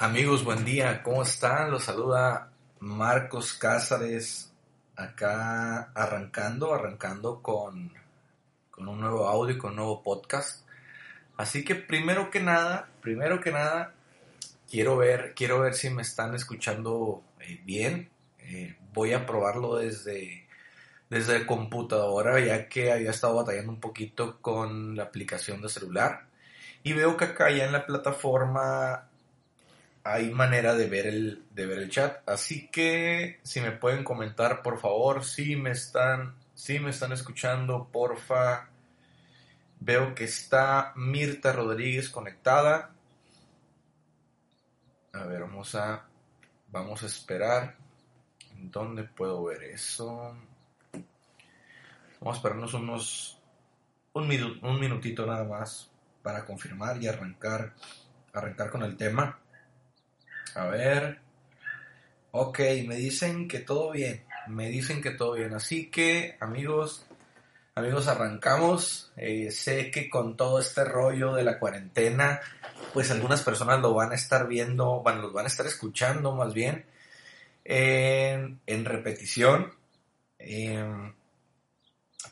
Amigos, buen día, ¿cómo están? Los saluda Marcos Cázares, acá arrancando, arrancando con, con un nuevo audio y con un nuevo podcast. Así que primero que nada, primero que nada, quiero ver, quiero ver si me están escuchando eh, bien. Eh, voy a probarlo desde, desde computadora, ya que había estado batallando un poquito con la aplicación de celular. Y veo que acá ya en la plataforma hay manera de ver el, de ver el chat. Así que si me pueden comentar, por favor, si me están, si me están escuchando, porfa. Veo que está Mirta Rodríguez conectada. A ver, vamos a, vamos a esperar. ¿Dónde puedo ver eso? Vamos a esperarnos unos, un, un minutito nada más para confirmar y arrancar, arrancar con el tema. A ver. Ok, me dicen que todo bien. Me dicen que todo bien. Así que, amigos, amigos, arrancamos. Eh, sé que con todo este rollo de la cuarentena, pues algunas personas lo van a estar viendo, bueno, los van a estar escuchando más bien en, repetición. Em,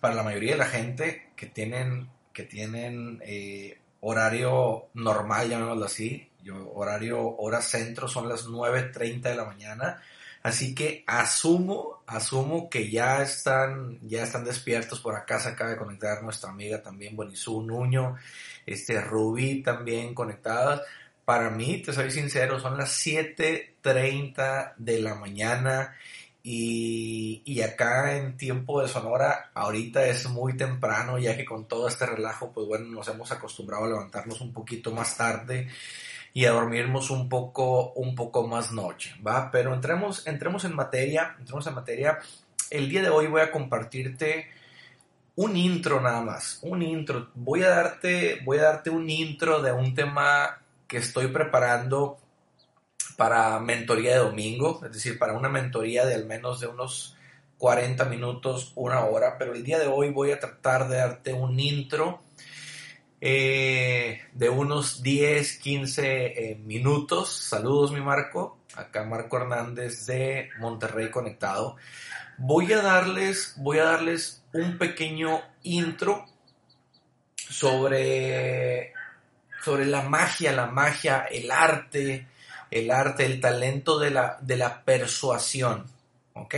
para la mayoría de la gente que tienen, que tienen eh, horario normal, llamémoslo así, horario, hora centro son las 9.30 de la mañana. Así que asumo, asumo que ya están, ya están despiertos. Por acá se acaba de conectar nuestra amiga también, Buenizú Nuño, este Rubí también conectadas. Para mí, te soy sincero, son las 7.30 de la mañana y, y, acá en tiempo de Sonora, ahorita es muy temprano, ya que con todo este relajo, pues bueno, nos hemos acostumbrado a levantarnos un poquito más tarde y a dormirnos un poco, un poco más noche, ¿va? Pero entremos, entremos en materia, entremos en materia. El día de hoy voy a compartirte un intro nada más, un intro. Voy a darte, voy a darte un intro de un tema que estoy preparando para mentoría de domingo, es decir, para una mentoría de al menos de unos 40 minutos, una hora, pero el día de hoy voy a tratar de darte un intro eh, de unos 10, 15 eh, minutos. Saludos, mi Marco. Acá Marco Hernández de Monterrey Conectado. Voy a darles, voy a darles un pequeño intro sobre, sobre la magia, la magia, el arte, el arte, el talento de la, de la persuasión. ¿Ok?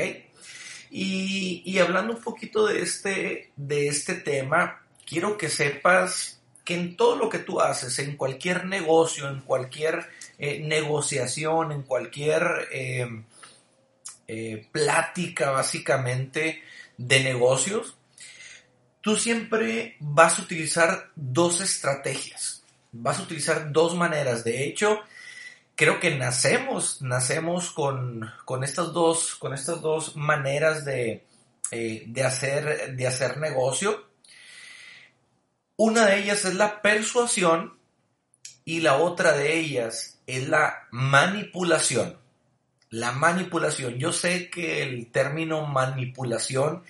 Y, y hablando un poquito de este, de este tema, quiero que sepas que en todo lo que tú haces, en cualquier negocio, en cualquier eh, negociación, en cualquier em, eh, plática básicamente de negocios, tú siempre vas a utilizar dos estrategias, vas a utilizar dos maneras. De hecho, creo que nacemos, nacemos con, estas, dos, con estas dos maneras de, eh, de, hacer, de hacer negocio una de ellas es la persuasión y la otra de ellas es la manipulación. La manipulación. Yo sé que el término manipulación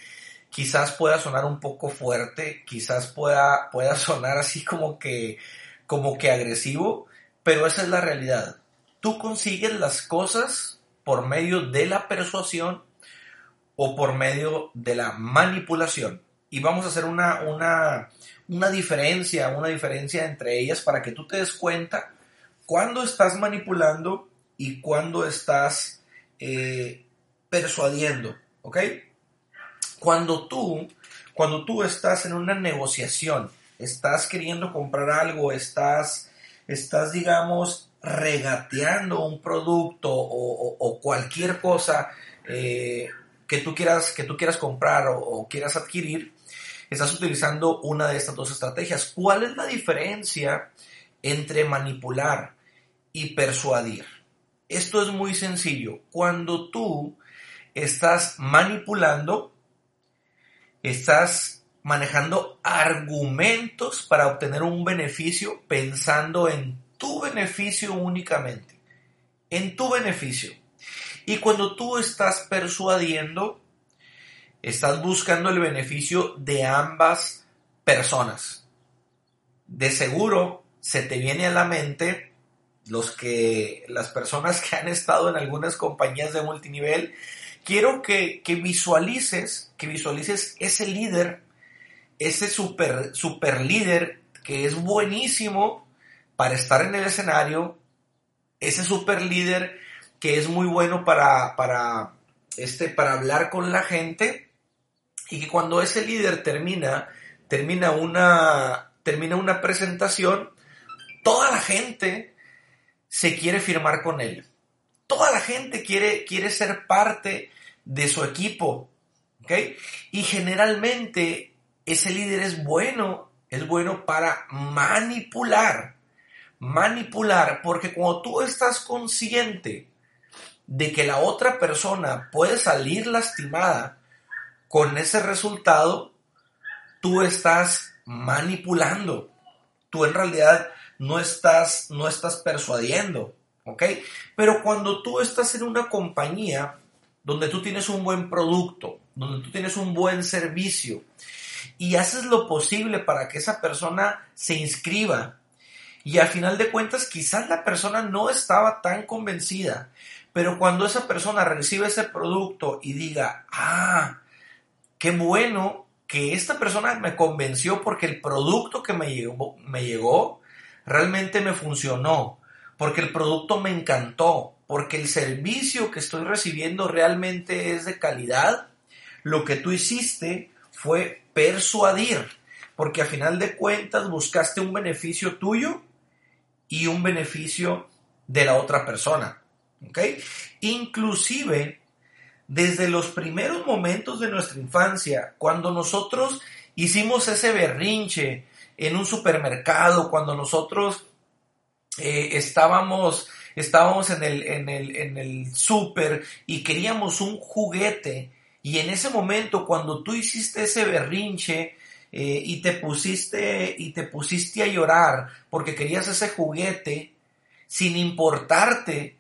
quizás pueda sonar un poco fuerte, quizás pueda, pueda sonar así como que, como que agresivo, pero esa es la realidad. Tú consigues las cosas por medio de la persuasión o por medio de la manipulación. Y vamos a hacer una, una, una diferencia, una diferencia entre ellas para que tú te des cuenta cuándo estás manipulando y cuándo estás eh, persuadiendo, ¿ok? Cuando tú, cuando tú estás en una negociación, estás queriendo comprar algo, estás, estás digamos, regateando un producto o, cualquier cosa eh, que, tú quieras, que tú quieras comprar o quieras adquirir, estás utilizando una de estas dos estrategias. ¿Cuál es la diferencia entre manipular y persuadir? Esto es muy sencillo. Cuando tú estás manipulando, estás manejando argumentos para obtener un beneficio pensando en tu beneficio únicamente, en tu beneficio. Y cuando tú estás persuadiendo, estás buscando el beneficio de ambas personas. De seguro se te viene a la mente los que las personas que han estado en algunas compañías de multinivel, quiero que, que visualices, que visualices ese líder, ese super, super líder que es buenísimo para estar en el escenario, ese super líder que es muy bueno para, para, este, para hablar con la gente y que cuando ese líder termina, termina una, termina una presentación, toda la gente se quiere firmar con él. Toda la gente quiere, quiere ser parte de su equipo. Y generalmente ese líder es bueno, es bueno para manipular. Manipular, porque cuando tú estás consciente de que la otra persona puede salir lastimada con ese resultado, tú estás manipulando. Tú en realidad no estás, no estás persuadiendo, ¿ok? Pero cuando tú estás en una compañía donde tú tienes un buen producto, donde tú tienes un buen servicio y haces lo posible para que esa persona se inscriba y al final de cuentas quizás la persona no estaba tan convencida, pero cuando esa persona recibe ese producto y diga, ah, qué bueno que esta persona me convenció porque el producto que me llegó, me llegó realmente me funcionó, porque el producto me encantó, porque el servicio que estoy recibiendo realmente es de calidad, lo que tú hiciste fue persuadir, porque a final de cuentas buscaste un beneficio tuyo y un beneficio de la otra persona. ¿Ok? Inclusive, desde los primeros momentos de nuestra infancia, cuando nosotros hicimos ese berrinche en un supermercado, cuando nosotros eh, estábamos, estábamos en el, en el, en el super y queríamos un juguete, y en ese momento, cuando tú hiciste ese berrinche, eh, y te pusiste y te pusiste a llorar porque querías ese juguete sin importarte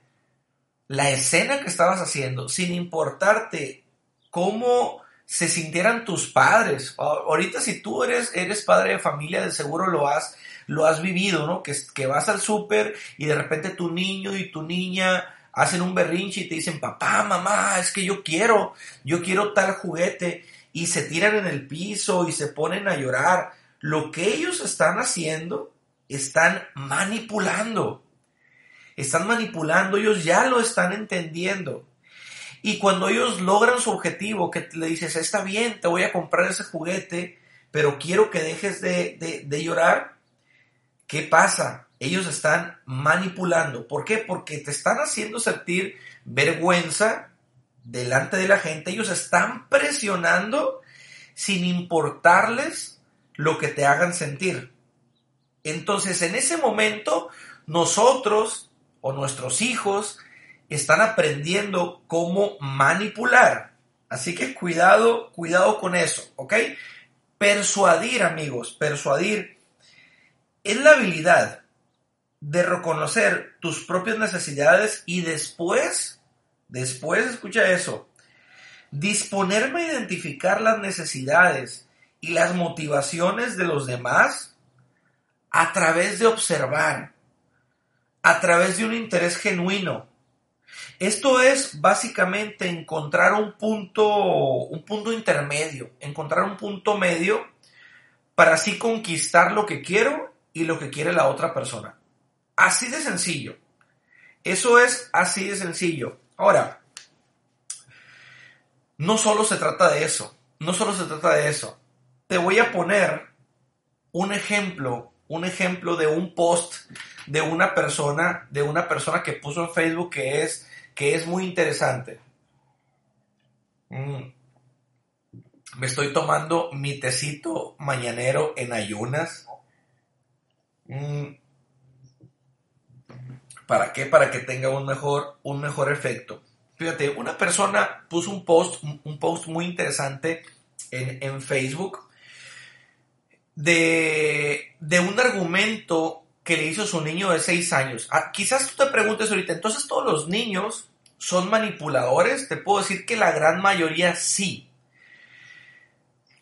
la escena que estabas haciendo, sin importarte cómo se sintieran tus padres. Ahorita si tú eres, eres padre de familia, de seguro lo has, lo has vivido, ¿no? Que, que vas al súper y de repente tu niño y tu niña hacen un berrinche y te dicen, papá, mamá, es que yo quiero, yo quiero tal juguete y se tiran en el piso y se ponen a llorar. Lo que ellos están haciendo, están manipulando están manipulando, ellos ya lo están entendiendo. Y cuando ellos logran su objetivo, que le dices, está bien, te voy a comprar ese juguete, pero quiero que dejes de, de, llorar, ¿qué pasa? Ellos están manipulando. ¿Por qué? Porque te están haciendo sentir vergüenza delante de la gente. Ellos están presionando sin importarles lo que te hagan sentir. Entonces, en ese momento, nosotros o nuestros hijos están aprendiendo cómo manipular. Así que cuidado, cuidado con eso, ¿ok? Persuadir, amigos, persuadir es la habilidad de reconocer tus propias necesidades y después, después, escucha eso, disponerme a identificar las necesidades y las motivaciones de los demás a través de observar, a través de un interés genuino. Esto es básicamente encontrar un punto, un punto intermedio, encontrar un punto medio para así conquistar lo que quiero y lo que quiere la otra persona. Así de sencillo. Eso es así de sencillo. Ahora, no solo se trata de eso, no solo se trata de eso. Te voy a poner un ejemplo un ejemplo de un post de una persona, de una persona que puso en Facebook que es, que es muy interesante. Mm. Me estoy tomando mi tecito mañanero en ayunas. Mm. ¿Para qué? Para que tenga un mejor, un mejor efecto. Fíjate, una persona puso un post, un post muy interesante en, en Facebook de, de, un argumento que le hizo su niño de 6 años. Ah, quizás tú te preguntes ahorita, entonces todos los niños son manipuladores. Te puedo decir que la gran mayoría sí.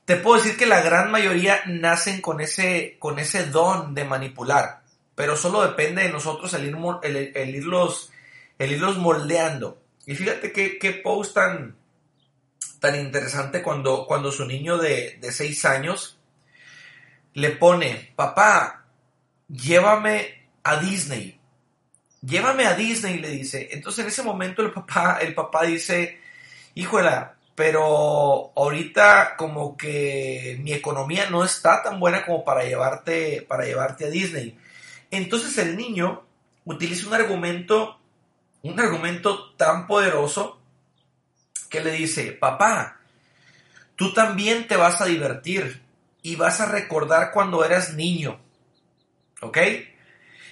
Te puedo decir que la gran mayoría nacen con ese, con ese don de manipular, pero solo depende de nosotros el, ir, el, irlos, el irlos moldeando. Y fíjate qué, qué post tan, tan interesante cuando, cuando su niño de, de 6 años le pone, papá, llévame a Disney. Llévame a Disney, le dice. Entonces en ese momento el papá, el papá dice, híjola, pero ahorita como que mi economía no está tan buena como para llevarte, para llevarte a Disney. Entonces el niño utiliza un argumento, un argumento tan poderoso que le dice, papá, tú también te vas a divertir y vas a recordar cuando eras niño. ¿Ok?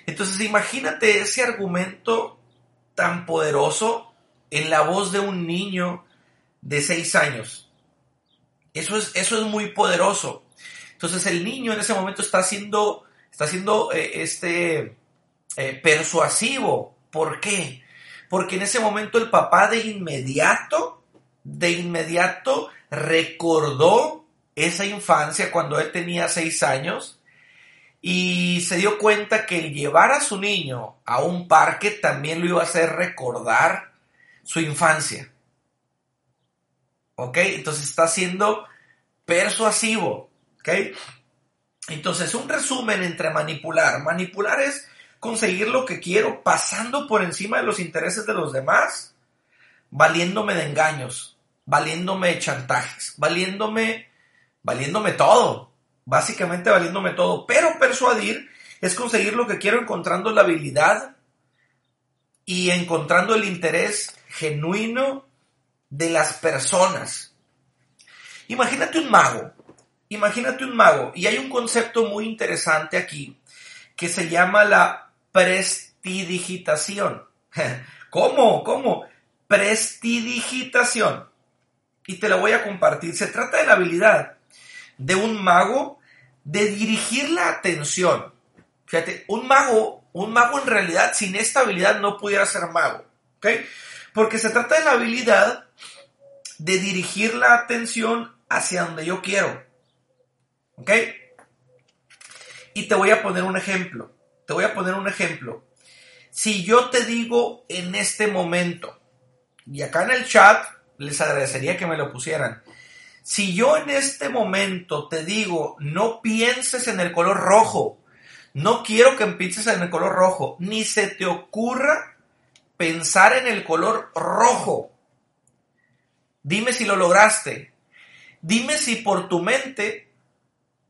Entonces imagínate ese argumento tan poderoso en la voz de un niño de 6 años. Eso es, eso es muy poderoso. Entonces el niño en ese momento está siendo, está siendo eh, este, eh, persuasivo. ¿Por qué? Porque en ese momento el papá de inmediato, de inmediato recordó esa infancia cuando él tenía 6 años y se dio cuenta que el llevar a su niño a un parque también lo iba a hacer recordar su infancia. ¿Ok? Entonces está siendo persuasivo. ¿Ok? Entonces, un resumen entre manipular. Manipular es conseguir lo que quiero pasando por encima de los intereses de los demás, valiéndome de engaños, valiéndome de chantajes, valiéndome, valiéndome todo, básicamente valiéndome todo. Pero persuadir es conseguir lo que quiero encontrando la habilidad y encontrando el interés genuino de las personas. Imagínate un mago, imagínate un mago, y hay un concepto muy interesante aquí que se llama la prestidigitación. ¿Cómo? ¿Cómo? Prestidigitación. Y te la voy a compartir. Se trata de la habilidad de un mago de dirigir la atención. Fíjate, un mago, un mago en realidad sin esta habilidad no pudiera ser mago. ¿Ok? Porque se trata de la habilidad de dirigir la atención hacia donde yo quiero. ¿Ok? Y te voy a poner un ejemplo. Te voy a poner un ejemplo. Si yo te digo en este momento, y acá en el chat les agradecería que me lo pusieran. Si yo en este momento te digo, no pienses en el color rojo, no quiero que pienses en el color rojo, ni se te ocurra pensar en el color rojo. Dime si lo lograste. Dime si por tu mente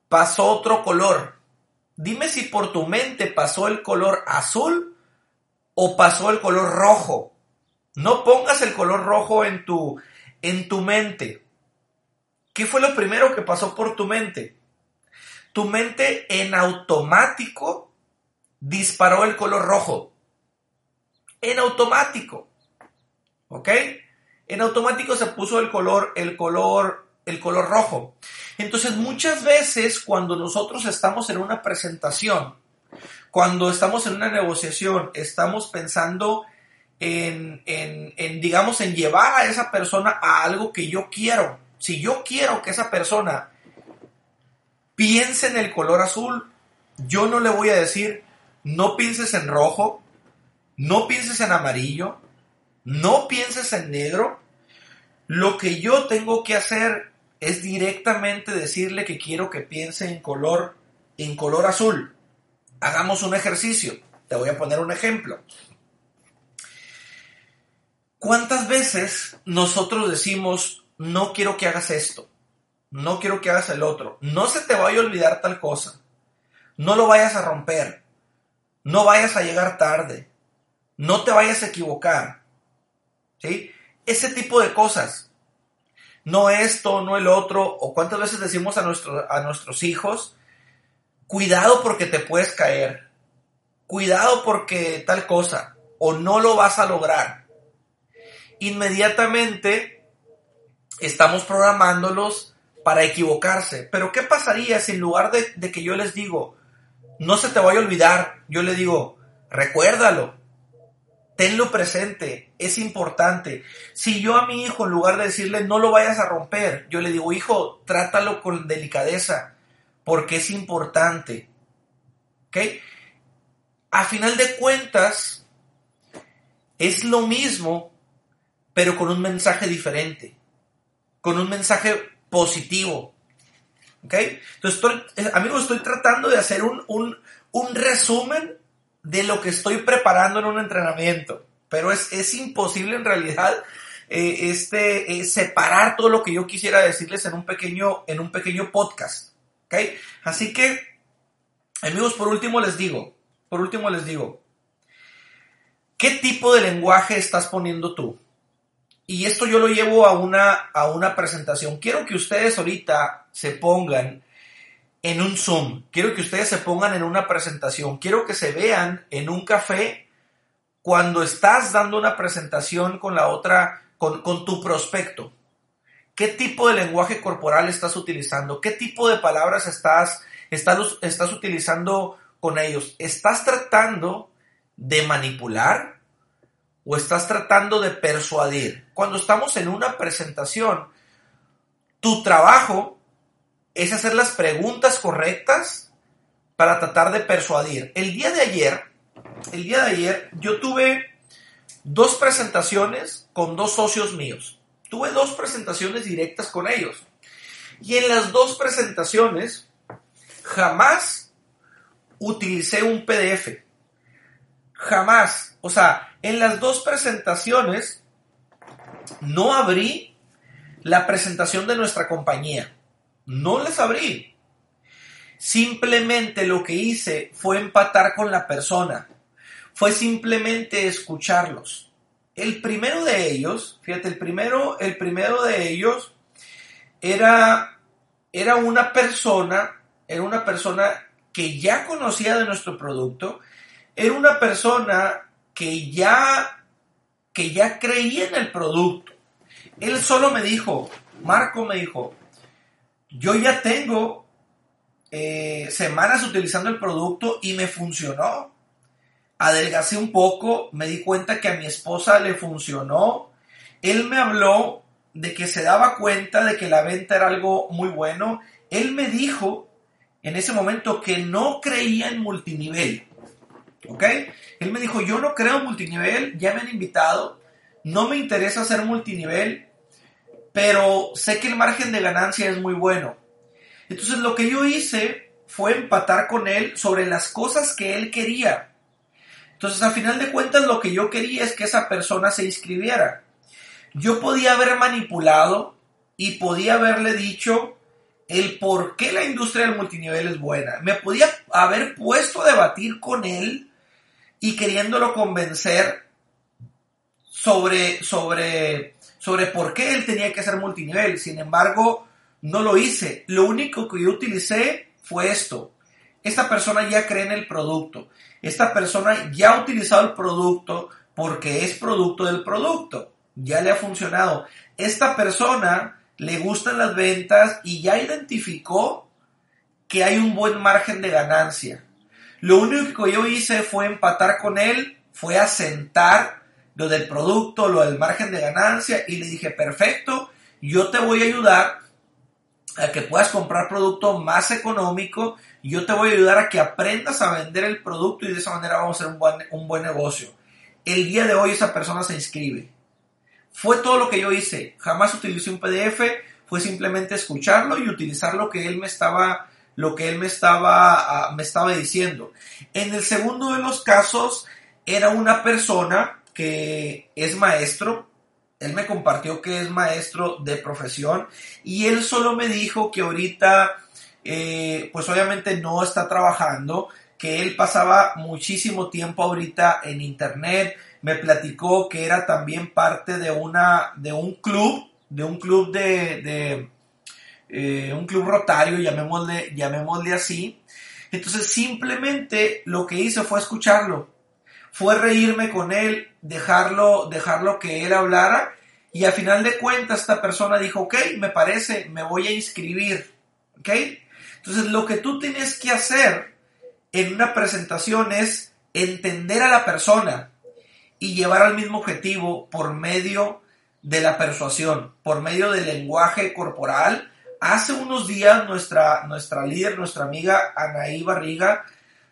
pasó otro color. Dime si por tu mente pasó el color azul o pasó el color rojo. No pongas el color rojo en tu, en tu mente. ¿Qué fue lo primero que pasó por tu mente? Tu mente en automático disparó el color rojo en automático. ¿Ok? En automático se puso el color, el color, el color rojo. Entonces, muchas veces cuando nosotros estamos en una presentación, cuando estamos en una negociación, estamos pensando en, en, en, digamos, en llevar a esa persona a algo que yo quiero. Si yo quiero que esa persona piense en el color azul, yo no le voy a decir, no pienses en rojo, no pienses en amarillo, no pienses en negro. Lo que yo tengo que hacer es directamente decirle que quiero que piense en color en color azul. Hagamos un ejercicio. Te voy a poner un ejemplo. ¿Cuántas veces nosotros decimos, no quiero que hagas esto, no quiero que hagas el otro, no se te vaya a olvidar tal cosa, no lo vayas a romper, no vayas a llegar tarde, no te vayas a equivocar. ¿Sí? Ese tipo de cosas. no esto, no el otro, o cuántas veces decimos a, a nuestros hijos, cuidado porque te puedes caer, cuidado porque tal cosa, o no lo vas a lograr. Inmediatamente estamos programándolos para equivocarse. Pero ¿qué pasaría si en lugar de, que yo les digo, no se te vaya a olvidar, yo le digo, recuérdalo, tenlo presente, es importante. Si yo a mi hijo, en lugar de decirle no lo vayas a romper, yo le digo, hijo, trátalo con delicadeza, porque es importante. ¿Ok? A final de cuentas, es lo mismo, pero con un mensaje diferente, con un mensaje positivo. ¿Ok? Entonces, estoy, amigos, estoy tratando de hacer un, un, un resumen de lo que estoy preparando en un entrenamiento. Pero es, es imposible en realidad eh, este, eh, separar todo lo que yo quisiera decirles en un pequeño, en un pequeño podcast. ¿okay? Así que, amigos, por último les digo, por último les digo, ¿qué tipo de lenguaje estás poniendo tú? Y esto yo lo llevo a una, a una presentación. Quiero que ustedes ahorita se pongan en un Zoom, quiero que ustedes se pongan en una presentación, quiero que se vean en un café cuando estás dando una presentación con la otra, con, tu prospecto. ¿Qué tipo de lenguaje corporal estás utilizando? ¿Qué tipo de palabras estás, estás, estás utilizando con ellos? ¿Estás tratando de manipular o estás tratando de persuadir? Cuando estamos en una presentación, tu trabajo es hacer las preguntas correctas para tratar de persuadir. El día de ayer, el día de ayer, yo tuve dos presentaciones con dos socios míos. Tuve dos presentaciones directas con ellos. Y en las dos presentaciones jamás utilicé un PDF. Jamás. O sea, en las dos presentaciones no abrí la presentación de nuestra compañía. No les abrí. Simplemente lo que hice fue empatar con la persona. Fue simplemente escucharlos. El primero de ellos, fíjate, el primero, el primero de ellos era, era una persona, era una persona que ya conocía de nuestro producto, era una persona que ya, que ya creía en el producto. Él solo me dijo, Marco me dijo, yo ya tengo eh, semanas utilizando el producto y me funcionó. Adelgacé un poco, me di cuenta que a mi esposa le funcionó. Él me habló de que se daba cuenta de que la venta era algo muy bueno. Él me dijo en ese momento que no creía en multinivel. ¿Ok? Él me dijo, yo no creo multinivel, ya me han invitado, no me interesa hacer multinivel, pero sé que el margen de ganancia es muy bueno. Entonces lo que yo hice fue empatar con él sobre las cosas que él quería. Entonces, a final de cuentas, lo que yo quería es que esa persona se inscribiera. Yo podía haber manipulado y podía haberle dicho el por qué la industria del multinivel es buena. Me podía haber puesto a debatir con él y queriéndolo convencer sobre, sobre sobre por qué él tenía que ser multinivel. Sin embargo, no lo hice. Lo único que yo utilicé fue esto. Esta persona ya cree en el producto. Esta persona ya ha utilizado el producto porque es producto del producto. Ya le ha funcionado. Esta persona le gustan las ventas y ya identificó que hay un buen margen de ganancia. Lo único que yo hice fue empatar con él, fue asentar lo del producto, lo del margen de ganancia y le dije, perfecto, yo te voy a ayudar a que puedas comprar producto más económico, yo te voy a ayudar a que aprendas a vender el producto y de esa manera vamos a hacer un buen, un buen negocio. El día de hoy esa persona se inscribe. Fue todo lo que yo hice. Jamás utilicé un PDF, fue simplemente escucharlo y utilizar lo que él me estaba, lo que él me estaba, ah, me estaba diciendo. En el segundo de los casos, era una persona que es maestro, él me compartió que es maestro de profesión y él solo me dijo que ahorita, eh, pues obviamente no está trabajando, que él pasaba muchísimo tiempo ahorita en internet, me platicó que era también parte de, una, de un club de un club de, de eh, un club rotario, llamémosle, llamémosle así. Entonces simplemente lo que hice fue escucharlo, fue reírme con él, dejarlo, dejarlo que él hablara y a final de cuentas esta persona dijo, ok, me parece, me voy a inscribir, ok. Entonces lo que tú tienes que hacer en una presentación es entender a la persona y llevar al mismo objetivo por medio de la persuasión, por medio del lenguaje corporal. Hace unos días nuestra, nuestra líder, nuestra amiga Anaí Barriga,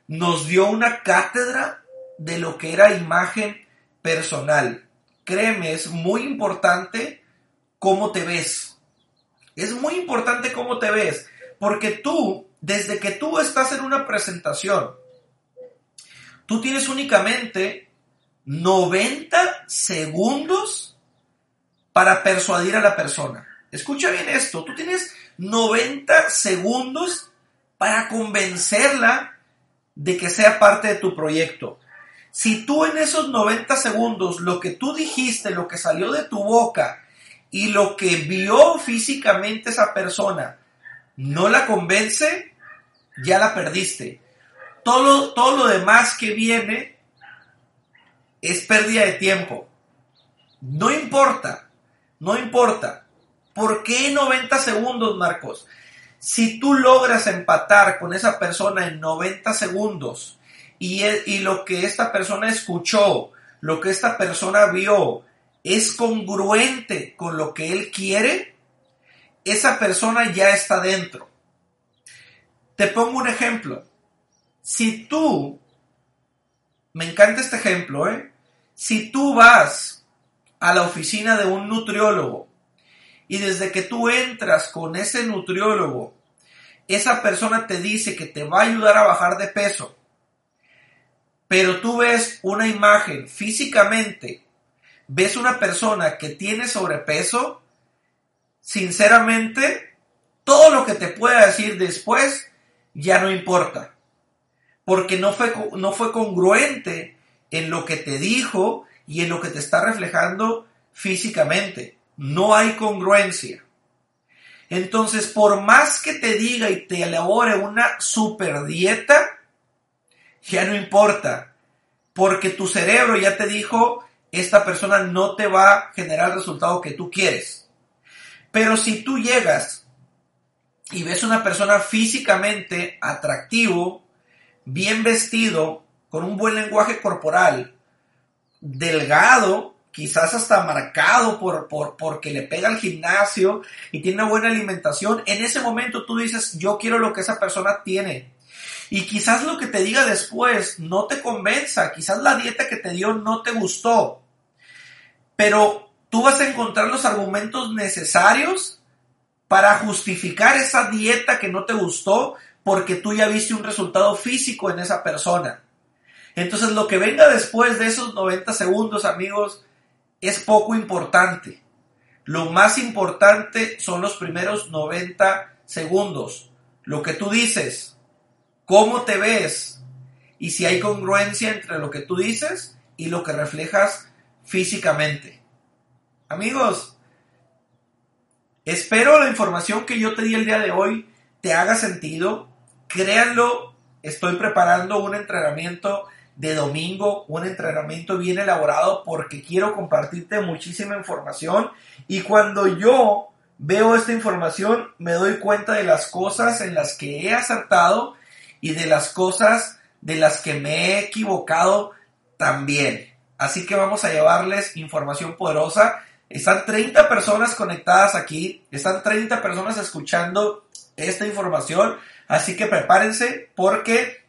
nos dio una cátedra de lo que era imagen personal. Créeme, es muy importante cómo te ves. Es muy importante cómo te ves, porque tú, desde que tú estás en una presentación, tú tienes únicamente 90 segundos para persuadir a la persona. Escucha bien esto, tú tienes 90 segundos para convencerla de que sea parte de tu proyecto. Si tú en esos 90 segundos lo que tú dijiste, lo que salió de tu boca y lo que vio físicamente esa persona no la convence, ya la perdiste. Todo, todo lo demás que viene es pérdida de tiempo. No importa, no importa. ¿Por qué 90 segundos, Marcos? Si tú logras empatar con esa persona en 90 segundos, y, lo que esta persona escuchó, lo que esta persona vio, es congruente con lo que él quiere, esa persona ya está dentro. Te pongo un ejemplo. Si tú, me encanta este ejemplo, ¿eh? Si tú vas a la oficina de un nutriólogo y desde que tú entras con ese nutriólogo, esa persona te dice que te va a ayudar a bajar de peso, pero tú ves una imagen físicamente, ves una persona que tiene sobrepeso, sinceramente, todo lo que te pueda decir después ya no importa, porque no fue, no fue congruente en lo que te dijo y en lo que te está reflejando físicamente. No hay congruencia. Entonces, por más que te diga y te elabore una super dieta, ya no importa, porque tu cerebro ya te dijo, esta persona no te va a generar el resultado que tú quieres. Pero si tú llegas y ves una persona físicamente atractivo, bien vestido, con un buen lenguaje corporal, delgado, quizás hasta marcado por, por, porque le pega al gimnasio y tiene una buena alimentación, en ese momento tú dices, yo quiero lo que esa persona tiene. Y quizás lo que te diga después no te convenza, quizás la dieta que te dio no te gustó, pero tú vas a encontrar los argumentos necesarios para justificar esa dieta que no te gustó porque tú ya viste un resultado físico en esa persona. Entonces lo que venga después de esos 90 segundos, amigos, es poco importante. Lo más importante son los primeros 90 segundos. Lo que tú dices, cómo te ves y si hay congruencia entre lo que tú dices y lo que reflejas físicamente. Amigos, espero la información que yo te di el día de hoy te haga sentido. Créanlo, estoy preparando un entrenamiento de domingo, un entrenamiento bien elaborado porque quiero compartirte muchísima información y cuando yo veo esta información me doy cuenta de las cosas en las que he acertado y de las cosas de las que me he equivocado también. Así que vamos a llevarles información poderosa. Están 30 personas conectadas aquí, están 30 personas escuchando esta información, así que prepárense porque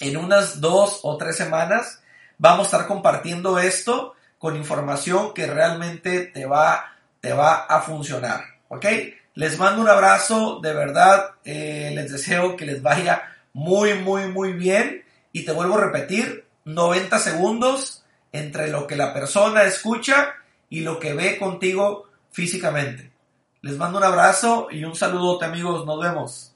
en unas dos o tres semanas vamos a estar compartiendo esto con información que realmente te va, te va a funcionar. ¿Ok? Les mando un abrazo, de verdad, eh, les deseo que les vaya muy, muy, muy bien. Y te vuelvo a repetir, 90 segundos entre lo que la persona escucha y lo que ve contigo físicamente. Les mando un abrazo y un saludote amigos, nos vemos.